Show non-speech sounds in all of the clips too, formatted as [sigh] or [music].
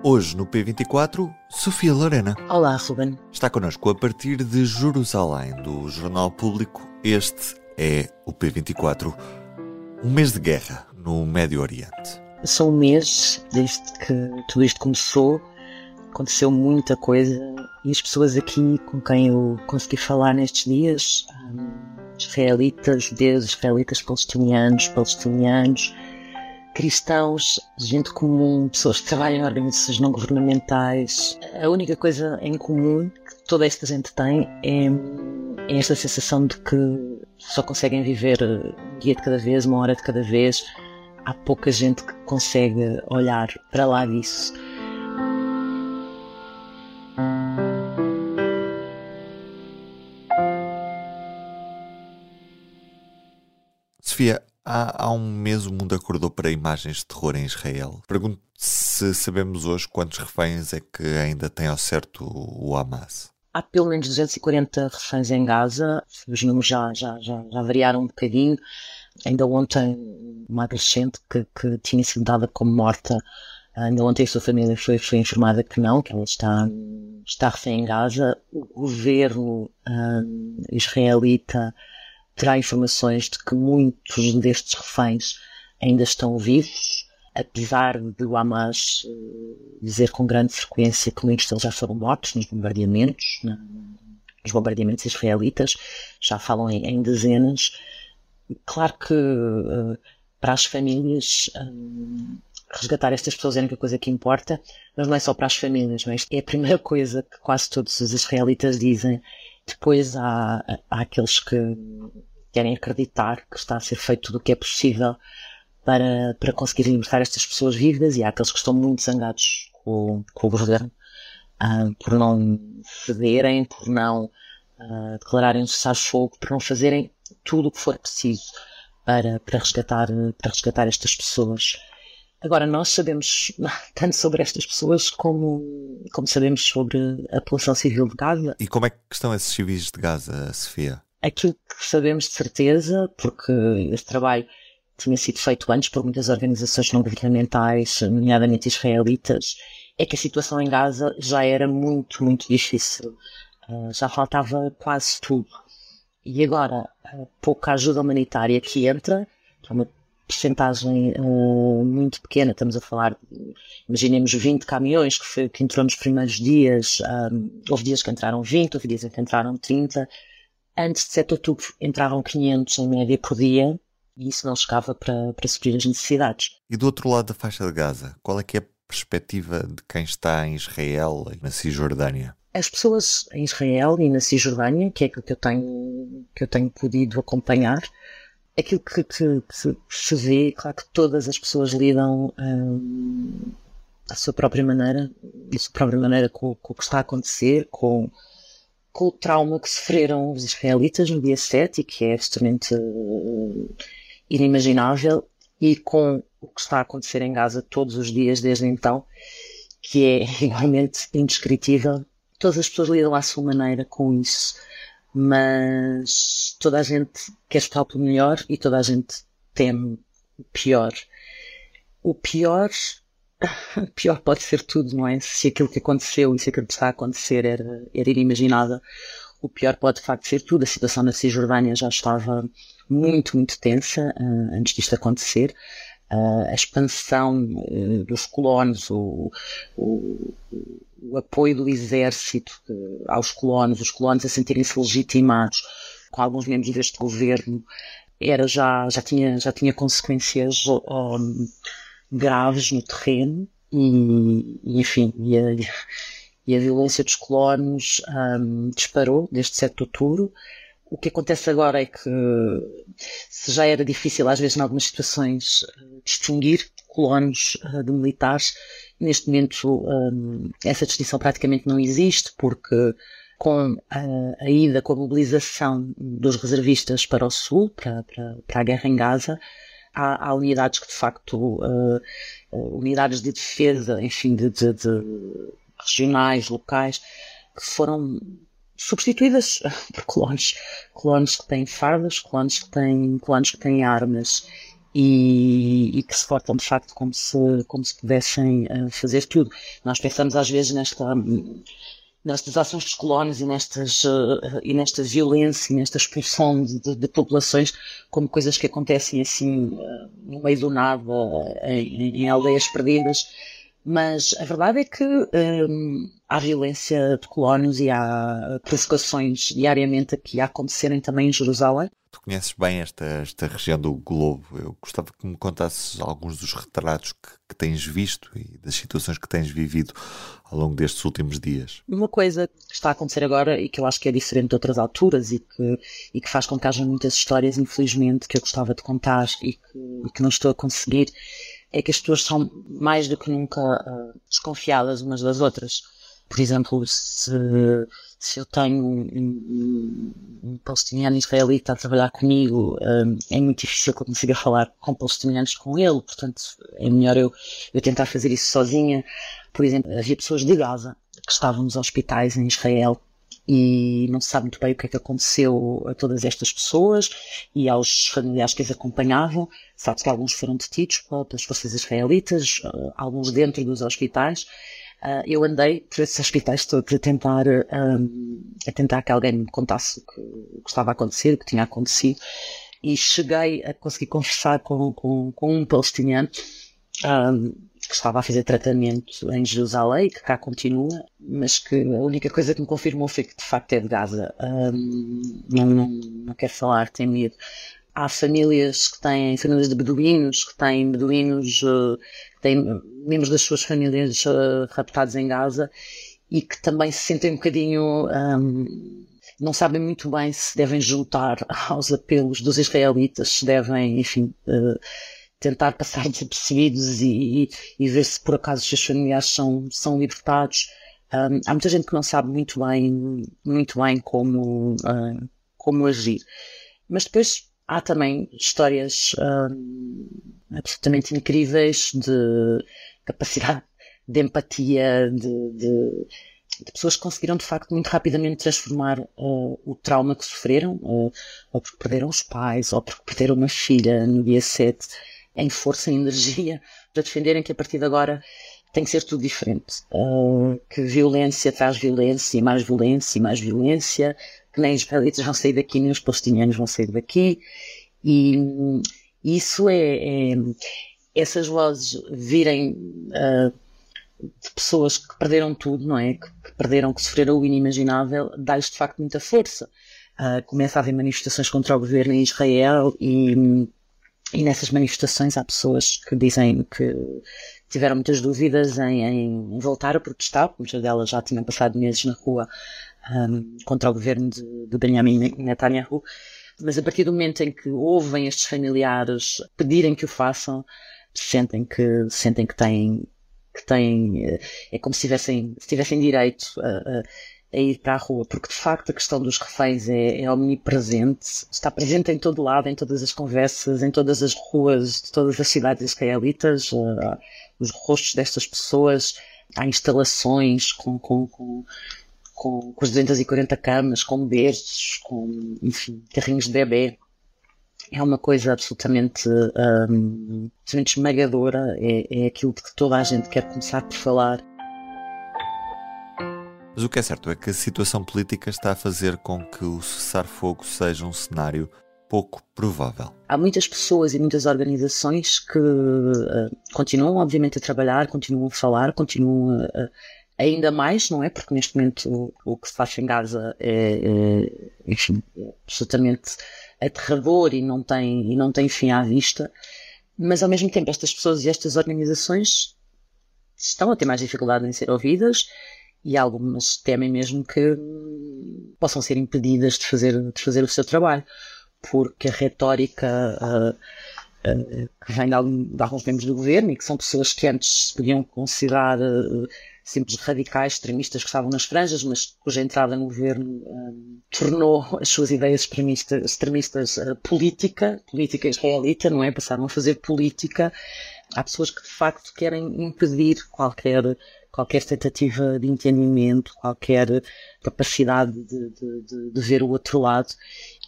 Hoje no P24, Sofia Lorena. Olá, Ruben. Está connosco a partir de Jerusalém, do Jornal Público. Este é o P24, um mês de guerra no Médio Oriente. São um mês desde que tudo isto começou. Aconteceu muita coisa e as pessoas aqui com quem eu consegui falar nestes dias, um, israelitas, judeus, israelitas, palestinianos, palestinianos, cristãos, gente comum, pessoas que trabalham em organizações não governamentais. A única coisa em comum que toda esta gente tem é, é esta sensação de que só conseguem viver um dia de cada vez, uma hora de cada vez. Há pouca gente que consegue olhar para lá disso. Há, há, um mês o mundo acordou para imagens de terror em Israel. Pergunto se sabemos hoje quantos reféns é que ainda tem ao certo o Hamas. Há pelo menos 240 reféns em Gaza. Os números já, já, já, já variaram um bocadinho. Ainda ontem, uma adolescente que, que tinha sido dada como morta, ainda ontem a sua família foi, foi informada que não, que ela está, está refém em Gaza. O governo um, israelita terá informações de que muitos destes reféns ainda estão vivos, apesar de o Hamas uh, dizer com grande frequência que muitos deles já foram mortos nos bombardeamentos, nos bombardeamentos israelitas, já falam em, em dezenas. Claro que uh, para as famílias um, resgatar estas pessoas é a única coisa que importa, mas não é só para as famílias, mas é a primeira coisa que quase todos os israelitas dizem. Depois há, há aqueles que querem acreditar que está a ser feito tudo o que é possível para, para conseguir libertar estas pessoas vivas e há aqueles que estão muito zangados com, com o governo uh, por não cederem, por não uh, declararem um cessar-fogo, por não fazerem tudo o que for preciso para, para, resgatar, para resgatar estas pessoas. Agora, nós sabemos [laughs] tanto sobre estas pessoas como, como sabemos sobre a população civil de Gaza. E como é que estão esses civis de Gaza, Sofia? Aquilo que sabemos de certeza, porque esse trabalho tinha sido feito antes por muitas organizações não governamentais, nomeadamente israelitas, é que a situação em Gaza já era muito, muito difícil. Uh, já faltava quase tudo. E agora, a pouca ajuda humanitária que entra, que é uma percentagem uh, muito pequena, estamos a falar, imaginemos 20 caminhões que, foi, que entrou nos primeiros dias, houve dias que entraram 20, houve dias que entraram 30, Antes de 7 de outubro entravam 500 em média por dia e isso não chegava para, para suprir as necessidades. E do outro lado da faixa de Gaza, qual é que é a perspectiva de quem está em Israel e na Cisjordânia? As pessoas em Israel e na Cisjordânia, que é aquilo que eu tenho, que eu tenho podido acompanhar, aquilo que, que, que se vê, claro que todas as pessoas lidam hum, à sua própria maneira, à sua própria maneira com, com o que está a acontecer, com com o trauma que sofreram os israelitas no dia 7 e que é absolutamente uh, inimaginável e com o que está a acontecer em Gaza todos os dias desde então, que é [laughs] igualmente indescritível. Todas as pessoas lidam à sua maneira com isso, mas toda a gente quer estar pelo melhor e toda a gente teme o pior. O pior [laughs] pior pode ser tudo, não é? Se aquilo que aconteceu e se aquilo que está a acontecer era, era inimaginável, o pior pode de facto ser tudo. A situação na Cisjordânia já estava muito, muito tensa uh, antes disto acontecer. Uh, a expansão uh, dos colonos, o, o, o, apoio do exército aos colonos, os colonos a sentirem-se legitimados com alguns membros deste governo, era já, já, tinha, já tinha consequências graves no terreno e, e enfim, e a, e a, violência dos colonos um, disparou desde 7 de outubro. O que acontece agora é que se já era difícil às vezes em algumas situações distinguir colonos uh, de militares, neste momento um, essa distinção praticamente não existe porque com a, a, ida, com a mobilização dos reservistas para o sul, para, para, para a guerra em Gaza, há, há unidades que de facto, uh, unidades de defesa, enfim, de, de, de, regionais, locais, que foram substituídas [laughs] por colonos, colonos que têm fardas, colonos que têm, colonos que têm armas. e, e, que se portam de facto como se, como se pudessem uh, fazer tudo. Nós pensamos às vezes nesta, nestas ações dos colónios e nestas, uh, e nesta violência e nesta expulsão de, de, populações como coisas que acontecem assim uh, no meio do nada, em, em aldeias perdidas. Mas a verdade é que um, há violência de colónios e há provocações diariamente aqui a acontecerem também em Jerusalém. Tu conheces bem esta, esta região do globo. Eu gostava que me contasses alguns dos retratos que, que tens visto e das situações que tens vivido ao longo destes últimos dias. Uma coisa que está a acontecer agora e que eu acho que é diferente de outras alturas e que, e que faz com que haja muitas histórias, infelizmente, que eu gostava de contar e que, e que não estou a conseguir, é que as pessoas são mais do que nunca uh, desconfiadas umas das outras. Por exemplo, se se eu tenho um, um, um palestiniano israelita a trabalhar comigo, um, é muito difícil que eu consiga falar com palestinianos com ele, portanto é melhor eu, eu tentar fazer isso sozinha. Por exemplo, havia pessoas de Gaza que estavam nos hospitais em Israel e não se sabe muito bem o que é que aconteceu a todas estas pessoas e aos familiares que as acompanhavam. Sabe-se que alguns foram detidos pelas forças israelitas, eh, alguns dentro dos hospitais, Uh, eu andei por esses hospitais todos a tentar, um, a tentar que alguém me contasse o que, o que, estava a acontecer, o que tinha acontecido, e cheguei a conseguir conversar com, com, com um palestiniano um, que estava a fazer tratamento em Jerusalém, que cá continua, mas que a única coisa que me confirmou foi que de facto é de Gaza. Um, não, não, não quero falar, tenho medo há famílias que têm famílias de beduínos, que têm beduínos, que têm membros das suas famílias uh, raptados em Gaza e que também se sentem um bocadinho. Um, não sabem muito bem se devem juntar [laughs] aos apelos dos israelitas, se devem, enfim, uh, tentar passar desapercebidos e, e, e, ver se por acaso os seus familiares são, são libertados. Um, há muita gente que não sabe muito bem, muito bem como, uh, como agir. Mas depois há também histórias hum, absolutamente incríveis de capacidade [laughs] de empatia, de, de, de, pessoas que conseguiram de facto muito rapidamente transformar uh, o trauma que sofreram, uh, ou porque perderam os pais, ou porque perderam uma filha no dia 7, em força e energia [laughs] para defenderem que a partir de agora tem que ser tudo diferente. Uh, que violência traz violência e mais violência e mais violência, que nem os israelitas vão sair daqui, nem os palestinianos vão sair daqui. E isso é, é essas vozes virem uh, de pessoas que perderam tudo, não é? Que, que perderam, que sofreram o inimaginável, dá-lhes de facto muita força. Uh, começa a haver manifestações contra o governo em Israel e, e nessas manifestações há pessoas que dizem que tiveram muitas dúvidas em, em voltar a protestar, muitas delas já tinham passado meses na rua um, contra o governo de, de Benjamin Netanyahu, mas a partir do momento em que ouvem estes familiares pedirem que o façam, sentem que, sentem que têm, que têm, eh, é como se tivessem, se tivessem direito a, a, a, ir para a rua, porque de facto a questão dos reféns é, é omnipresente, está presente em todo lado, em todas as conversas, em todas as ruas de todas as cidades israelitas, uh, os rostos destas pessoas, há instalações com, com, com com, com as 240 camas, com berços, com, enfim, carrinhos de bebê. É uma coisa absolutamente, um, absolutamente esmagadora, é, é aquilo de que toda a gente quer começar por falar. Mas o que é certo é que a situação política está a fazer com que o cessar-fogo seja um cenário pouco provável. Há muitas pessoas e muitas organizações que uh, continuam, obviamente, a trabalhar, continuam a falar, continuam a, ainda mais, não é? Porque neste momento o, o que se faz em Gaza é, é, é absolutamente aterrador e não, tem, e não tem fim à vista, mas ao mesmo tempo estas pessoas e estas organizações estão a ter mais dificuldade em ser ouvidas e algumas temem mesmo que possam ser impedidas de fazer, de fazer o seu trabalho, porque a retórica uh, uh, que vem de, algum, de, alguns membros do governo e que são pessoas que antes podiam considerar uh, simples radicais, extremistas que estavam nas franjas, mas cuja entrada no governo um, tornou as suas ideias extremistas, extremistas uh, política, política israelita, não é? Passaram a fazer política. Há pessoas que de facto querem impedir qualquer qualquer tentativa de entendimento, qualquer capacidade de, de, de, de ver o outro lado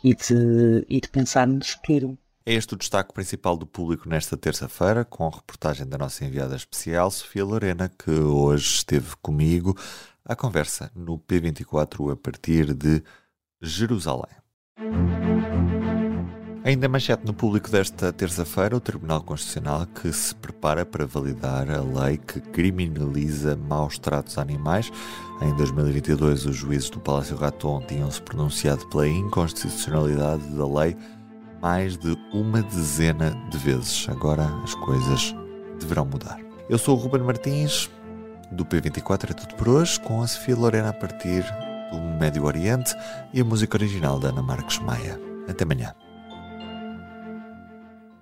e de, e de pensar no futuro. É este o destaque principal do público nesta terça-feira, com a reportagem da nossa enviada especial, Sofia Lorena, que hoje esteve comigo à conversa no P24 a partir de Jerusalém. Ainda manchete no público desta terça-feira, o Tribunal Constitucional que se prepara para validar a lei que criminaliza maus tratos a animais. Em 2022, os juízes do Palácio Raton tinham-se pronunciado pela inconstitucionalidade da lei mais de uma dezena de vezes. Agora as coisas deverão mudar. Eu sou o Ruben Martins, do P24 é tudo por hoje, com a Sofia Lorena a partir do Médio Oriente e a música original da Ana Marques Maia. Até amanhã.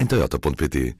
em toyota.pt